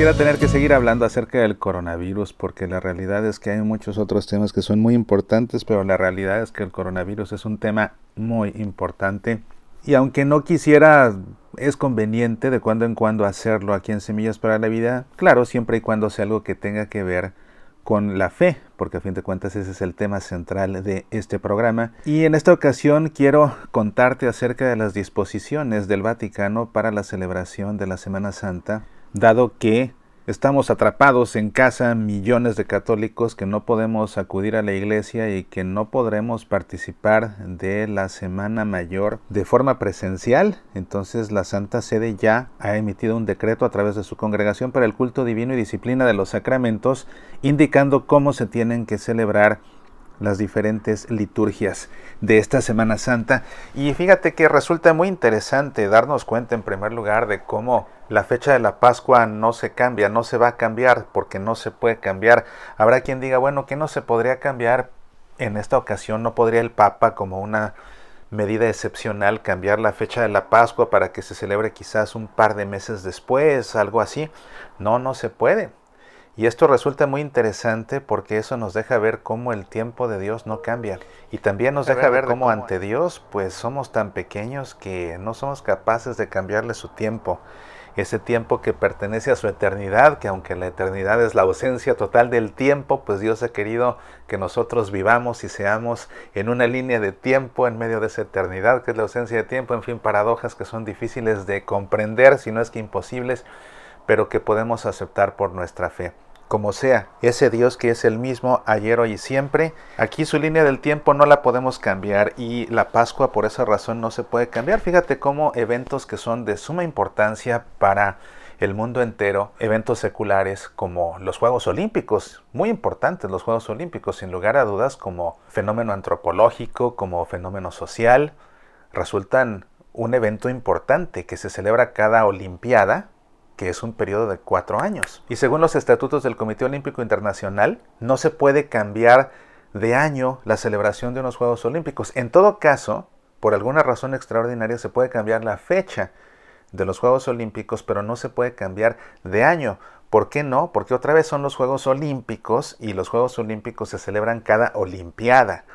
Quisiera tener que seguir hablando acerca del coronavirus porque la realidad es que hay muchos otros temas que son muy importantes, pero la realidad es que el coronavirus es un tema muy importante y aunque no quisiera, es conveniente de cuando en cuando hacerlo aquí en Semillas para la Vida, claro, siempre y cuando sea algo que tenga que ver con la fe, porque a fin de cuentas ese es el tema central de este programa. Y en esta ocasión quiero contarte acerca de las disposiciones del Vaticano para la celebración de la Semana Santa, dado que Estamos atrapados en casa millones de católicos que no podemos acudir a la iglesia y que no podremos participar de la Semana Mayor de forma presencial. Entonces la Santa Sede ya ha emitido un decreto a través de su congregación para el culto divino y disciplina de los sacramentos, indicando cómo se tienen que celebrar las diferentes liturgias de esta Semana Santa. Y fíjate que resulta muy interesante darnos cuenta en primer lugar de cómo la fecha de la Pascua no se cambia, no se va a cambiar porque no se puede cambiar. Habrá quien diga, bueno, que no se podría cambiar en esta ocasión, no podría el Papa como una medida excepcional cambiar la fecha de la Pascua para que se celebre quizás un par de meses después, algo así. No, no se puede. Y esto resulta muy interesante porque eso nos deja ver cómo el tiempo de Dios no cambia. Y también nos deja ver cómo ante Dios pues somos tan pequeños que no somos capaces de cambiarle su tiempo. Ese tiempo que pertenece a su eternidad, que aunque la eternidad es la ausencia total del tiempo, pues Dios ha querido que nosotros vivamos y seamos en una línea de tiempo en medio de esa eternidad, que es la ausencia de tiempo, en fin, paradojas que son difíciles de comprender, si no es que imposibles, pero que podemos aceptar por nuestra fe como sea, ese Dios que es el mismo ayer, hoy y siempre, aquí su línea del tiempo no la podemos cambiar y la Pascua por esa razón no se puede cambiar. Fíjate cómo eventos que son de suma importancia para el mundo entero, eventos seculares como los Juegos Olímpicos, muy importantes los Juegos Olímpicos, sin lugar a dudas, como fenómeno antropológico, como fenómeno social, resultan un evento importante que se celebra cada Olimpiada que es un periodo de cuatro años. Y según los estatutos del Comité Olímpico Internacional, no se puede cambiar de año la celebración de unos Juegos Olímpicos. En todo caso, por alguna razón extraordinaria, se puede cambiar la fecha de los Juegos Olímpicos, pero no se puede cambiar de año. ¿Por qué no? Porque otra vez son los Juegos Olímpicos y los Juegos Olímpicos se celebran cada Olimpiada.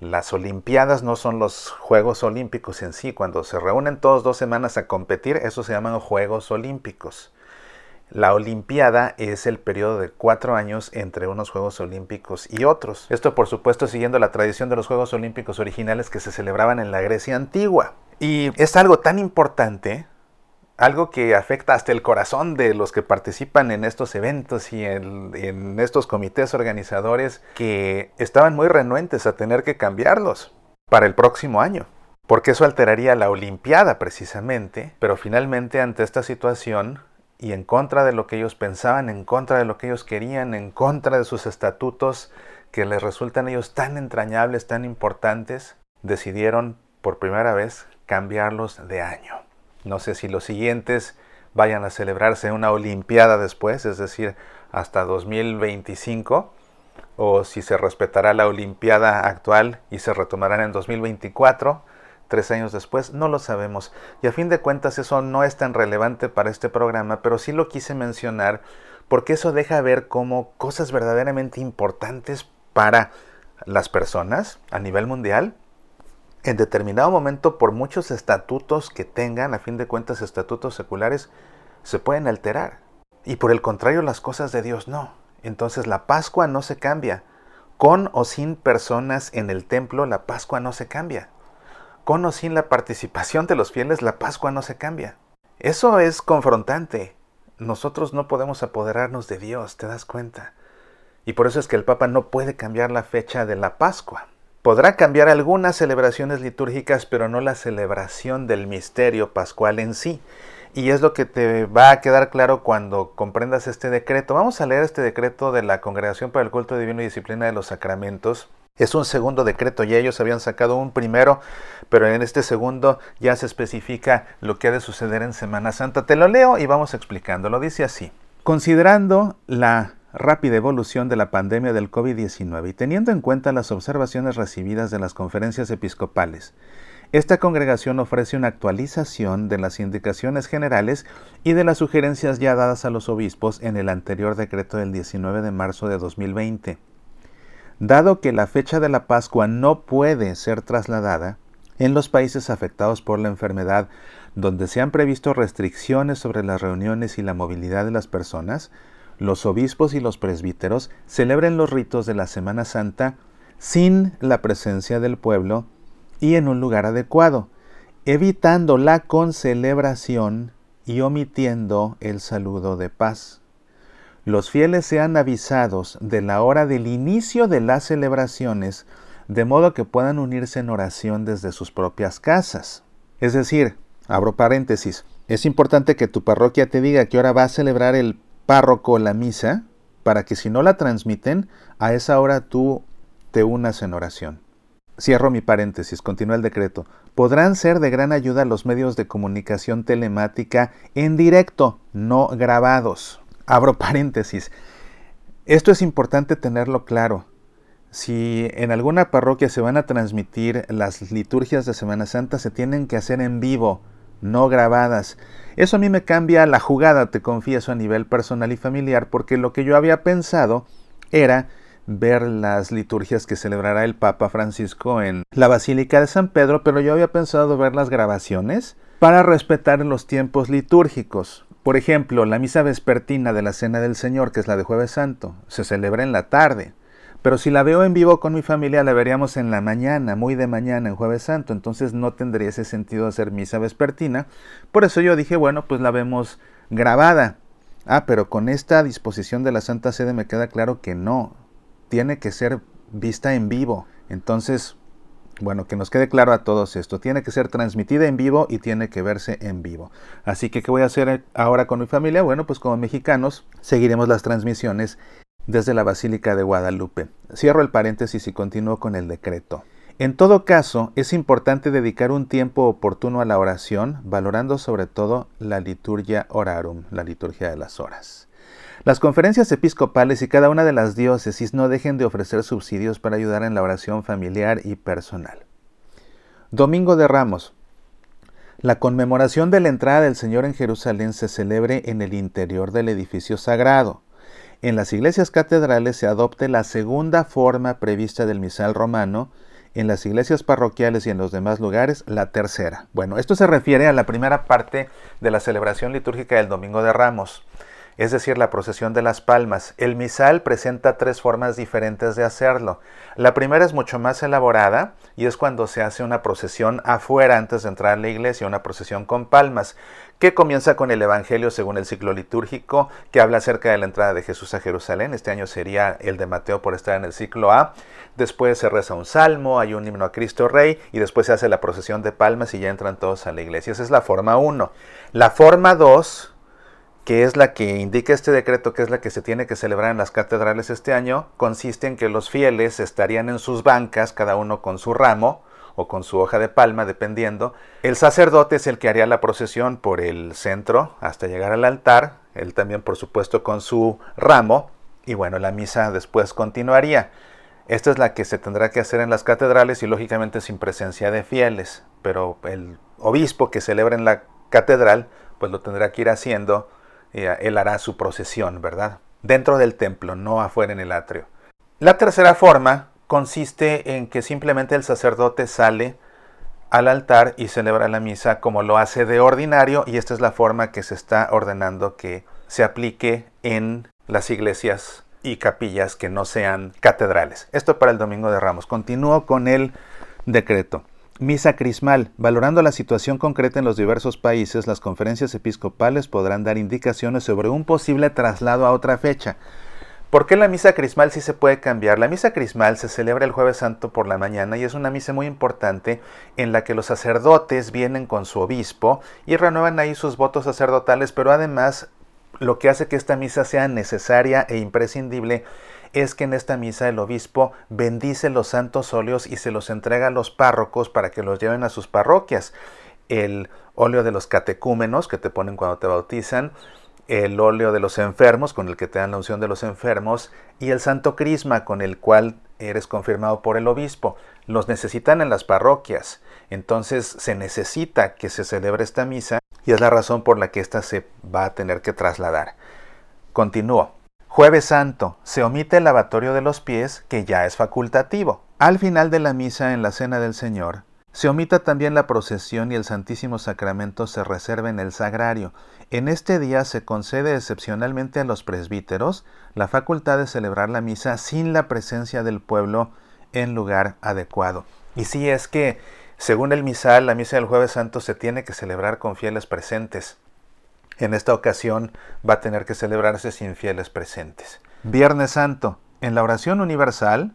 Las Olimpiadas no son los Juegos Olímpicos en sí. Cuando se reúnen todos dos semanas a competir, eso se llaman Juegos Olímpicos. La Olimpiada es el periodo de cuatro años entre unos Juegos Olímpicos y otros. Esto por supuesto siguiendo la tradición de los Juegos Olímpicos originales que se celebraban en la Grecia antigua. Y es algo tan importante algo que afecta hasta el corazón de los que participan en estos eventos y en, estos comités organizadores que estaban muy renuentes a tener que cambiarlos para el próximo año, porque eso alteraría la Olimpiada precisamente, pero finalmente ante esta situación y en contra de lo que ellos pensaban, en contra de lo que ellos querían, en contra de sus estatutos que les resultan ellos tan entrañables, tan importantes, decidieron por primera vez cambiarlos de año. No sé si los siguientes vayan a celebrarse una Olimpiada después, es decir, hasta 2025, o si se respetará la Olimpiada actual y se retomarán en 2024, tres años después, no lo sabemos. Y a fin de cuentas eso no es tan relevante para este programa, pero sí lo quise mencionar porque eso deja ver cómo cosas verdaderamente importantes para las personas a nivel mundial en determinado momento, por muchos estatutos que tengan, a fin de cuentas estatutos seculares, se pueden alterar. Y por el contrario, las cosas de Dios no. Entonces la Pascua no se cambia. Con o sin personas en el templo, la Pascua no se cambia. Con o sin la participación de los fieles, la Pascua no se cambia. Eso es confrontante. Nosotros no podemos apoderarnos de Dios, ¿te das cuenta? Y por eso es que el Papa no puede cambiar la fecha de la Pascua. Podrá cambiar algunas celebraciones litúrgicas, pero no la celebración del misterio pascual en sí. Y es lo que te va a quedar claro cuando comprendas este decreto. Vamos a leer este decreto de la Congregación para el Culto Divino y Disciplina de los Sacramentos. Es un segundo decreto, ya ellos habían sacado un primero, pero en este segundo ya se especifica lo que ha de suceder en Semana Santa. Te lo leo y vamos explicando. Lo dice así. Considerando la rápida evolución de la pandemia del COVID-19 y teniendo en cuenta las observaciones recibidas de las conferencias episcopales, esta congregación ofrece una actualización de las indicaciones generales y de las sugerencias ya dadas a los obispos en el anterior decreto del 19 de marzo de 2020. Dado que la fecha de la Pascua no puede ser trasladada, en los países afectados por la enfermedad, donde se han previsto restricciones sobre las reuniones y la movilidad de las personas, los obispos y los presbíteros celebren los ritos de la Semana Santa sin la presencia del pueblo y en un lugar adecuado, evitando la concelebración y omitiendo el saludo de paz. Los fieles sean avisados de la hora del inicio de las celebraciones, de modo que puedan unirse en oración desde sus propias casas. Es decir, abro paréntesis, es importante que tu parroquia te diga qué hora va a celebrar el párroco la misa, para que si no la transmiten, a esa hora tú te unas en oración. Cierro mi paréntesis, continúa el decreto. Podrán ser de gran ayuda los medios de comunicación telemática en directo, no grabados. Abro paréntesis. Esto es importante tenerlo claro. Si en alguna parroquia se van a transmitir las liturgias de Semana Santa, se tienen que hacer en vivo, no grabadas. Eso a mí me cambia la jugada, te confieso, a nivel personal y familiar, porque lo que yo había pensado era ver las liturgias que celebrará el Papa Francisco en la Basílica de San Pedro, pero yo había pensado ver las grabaciones para respetar los tiempos litúrgicos. Por ejemplo, la misa vespertina de la Cena del Señor, que es la de Jueves Santo, se celebra en la tarde. Pero si la veo en vivo con mi familia, la veríamos en la mañana, muy de mañana, en Jueves Santo. Entonces no tendría ese sentido hacer misa vespertina. Por eso yo dije, bueno, pues la vemos grabada. Ah, pero con esta disposición de la Santa Sede me queda claro que no tiene que ser vista en vivo. Entonces, bueno, que nos quede claro a todos esto. Tiene que ser transmitida en vivo y tiene que verse en vivo. Así que, ¿qué voy a hacer ahora con mi familia? Bueno, pues como mexicanos, seguiremos las transmisiones desde la Basílica de Guadalupe. Cierro el paréntesis y continúo con el decreto. En todo caso, es importante dedicar un tiempo oportuno a la oración, valorando sobre todo la liturgia orarum, la liturgia de las horas. Las conferencias episcopales y cada una de las diócesis no dejen de ofrecer subsidios para ayudar en la oración familiar y personal. Domingo de Ramos. La conmemoración de la entrada del Señor en Jerusalén se celebre en el interior del edificio sagrado. En las iglesias catedrales se adopte la segunda forma prevista del misal romano, en las iglesias parroquiales y en los demás lugares la tercera. Bueno, esto se refiere a la primera parte de la celebración litúrgica del Domingo de Ramos es decir, la procesión de las palmas. El misal presenta tres formas diferentes de hacerlo. La primera es mucho más elaborada y es cuando se hace una procesión afuera antes de entrar a la iglesia, una procesión con palmas, que comienza con el Evangelio según el ciclo litúrgico, que habla acerca de la entrada de Jesús a Jerusalén. Este año sería el de Mateo por estar en el ciclo A. Después se reza un salmo, hay un himno a Cristo Rey y después se hace la procesión de palmas y ya entran todos a la iglesia. Esa es la forma 1. La forma 2 que es la que indica este decreto, que es la que se tiene que celebrar en las catedrales este año, consiste en que los fieles estarían en sus bancas, cada uno con su ramo o con su hoja de palma, dependiendo. El sacerdote es el que haría la procesión por el centro hasta llegar al altar, él también por supuesto con su ramo, y bueno, la misa después continuaría. Esta es la que se tendrá que hacer en las catedrales y lógicamente sin presencia de fieles, pero el obispo que celebra en la catedral pues lo tendrá que ir haciendo eh, él hará su procesión, ¿verdad? Dentro del templo, no afuera en el atrio. La tercera forma consiste en que simplemente el sacerdote sale al altar y celebra la misa como lo hace de ordinario y esta es la forma que se está ordenando que se aplique en las iglesias y capillas que no sean catedrales. Esto para el Domingo de Ramos. Continúo con el decreto. Misa crismal. Valorando la situación concreta en los diversos países, las conferencias episcopales podrán dar indicaciones sobre un posible traslado a otra fecha. ¿Por qué la misa crismal sí se puede cambiar? La misa crismal se celebra el jueves santo por la mañana y es una misa muy importante en la que los sacerdotes vienen con su obispo y renuevan ahí sus votos sacerdotales, pero además lo que hace que esta misa sea necesaria e imprescindible es que en esta misa el obispo bendice los santos óleos y se los entrega a los párrocos para que los lleven a sus parroquias. El óleo de los catecúmenos que te ponen cuando te bautizan, el óleo de los enfermos con el que te dan la unción de los enfermos y el santo crisma con el cual eres confirmado por el obispo. los necesitan en las parroquias. Entonces se necesita que se celebre esta misa y es la razón por la que ésta se va a tener que trasladar. Continúo. Jueves Santo. Se omite el lavatorio de los pies, que ya es facultativo. Al final de la misa en la Cena del Señor, se omita también la procesión y el Santísimo Sacramento se reserva en el sagrario. En este día se concede excepcionalmente a los presbíteros la facultad de celebrar la misa sin la presencia del pueblo en lugar adecuado. Y si es que, según el misal, la misa del jueves santo se tiene que celebrar con fieles presentes. En esta ocasión va a tener que celebrarse sin fieles presentes. Viernes Santo. En la oración universal,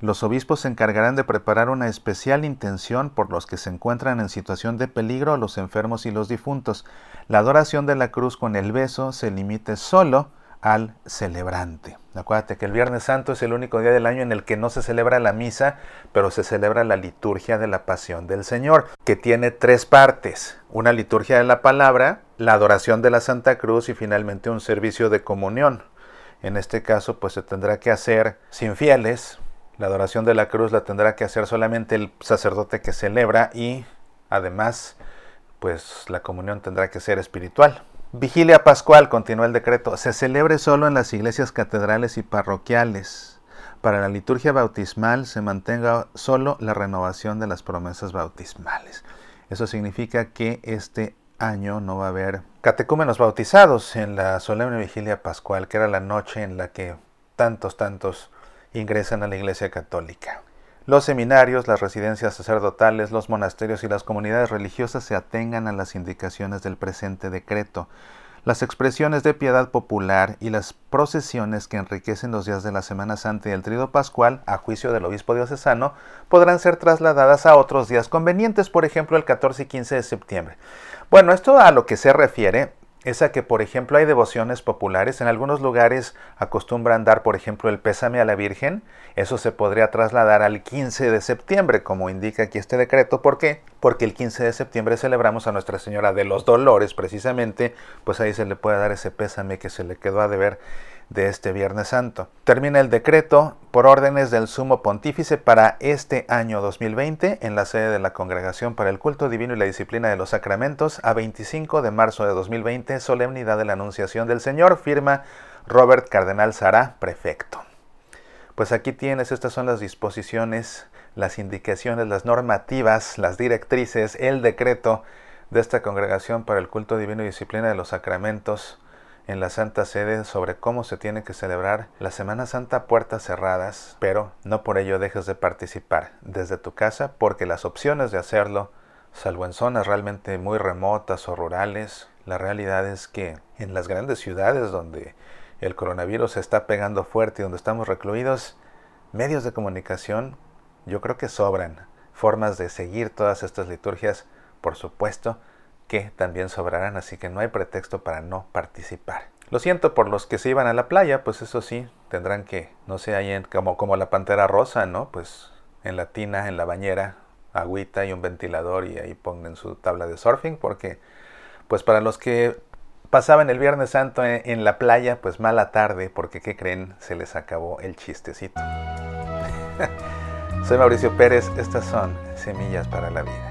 los obispos se encargarán de preparar una especial intención por los que se encuentran en situación de peligro, los enfermos y los difuntos. La adoración de la cruz con el beso se limite solo al celebrante. Acuérdate que el Viernes Santo es el único día del año en el que no se celebra la misa, pero se celebra la liturgia de la Pasión del Señor, que tiene tres partes. Una liturgia de la palabra, la adoración de la Santa Cruz y finalmente un servicio de comunión. En este caso, pues se tendrá que hacer sin fieles, la adoración de la cruz la tendrá que hacer solamente el sacerdote que celebra y además pues la comunión tendrá que ser espiritual. Vigilia Pascual, continúa el decreto, se celebre solo en las iglesias catedrales y parroquiales. Para la liturgia bautismal se mantenga solo la renovación de las promesas bautismales. Eso significa que este año no va a haber catecúmenos bautizados en la solemne vigilia pascual, que era la noche en la que tantos, tantos ingresan a la Iglesia Católica. Los seminarios, las residencias sacerdotales, los monasterios y las comunidades religiosas se atengan a las indicaciones del presente decreto. Las expresiones de piedad popular y las procesiones que enriquecen los días de la Semana Santa y el Trido Pascual, a juicio del obispo diocesano, podrán ser trasladadas a otros días convenientes, por ejemplo el 14 y 15 de septiembre. Bueno, esto a lo que se refiere es a que, por ejemplo, hay devociones populares. En algunos lugares acostumbran dar, por ejemplo, el pésame a la Virgen. Eso se podría trasladar al 15 de septiembre, como indica aquí este decreto. ¿Por qué? Porque el 15 de septiembre celebramos a Nuestra Señora de los Dolores, precisamente. Pues ahí se le puede dar ese pésame que se le quedó a deber de este Viernes Santo. Termina el decreto por órdenes del Sumo Pontífice para este año 2020 en la sede de la Congregación para el Culto Divino y la Disciplina de los Sacramentos a 25 de marzo de 2020, solemnidad de la Anunciación del Señor, firma Robert Cardenal Sara, prefecto. Pues aquí tienes, estas son las disposiciones, las indicaciones, las normativas, las directrices, el decreto de esta Congregación para el Culto Divino y Disciplina de los Sacramentos en la Santa Sede sobre cómo se tiene que celebrar la Semana Santa puertas cerradas, pero no por ello dejes de participar desde tu casa porque las opciones de hacerlo, salvo en zonas realmente muy remotas o rurales, la realidad es que en las grandes ciudades donde el coronavirus está pegando fuerte y donde estamos recluidos, medios de comunicación yo creo que sobran formas de seguir todas estas liturgias, por supuesto, que también sobrarán, así que no hay pretexto para no participar. Lo siento por los que se iban a la playa, pues eso sí, tendrán que, no sé, ahí como, como la pantera rosa, ¿no? Pues en la tina, en la bañera, agüita y un ventilador y ahí pongan su tabla de surfing, porque pues para los que pasaban el Viernes Santo en, en la playa, pues mala tarde, porque ¿qué creen? Se les acabó el chistecito. Soy Mauricio Pérez, estas son Semillas para la Vida.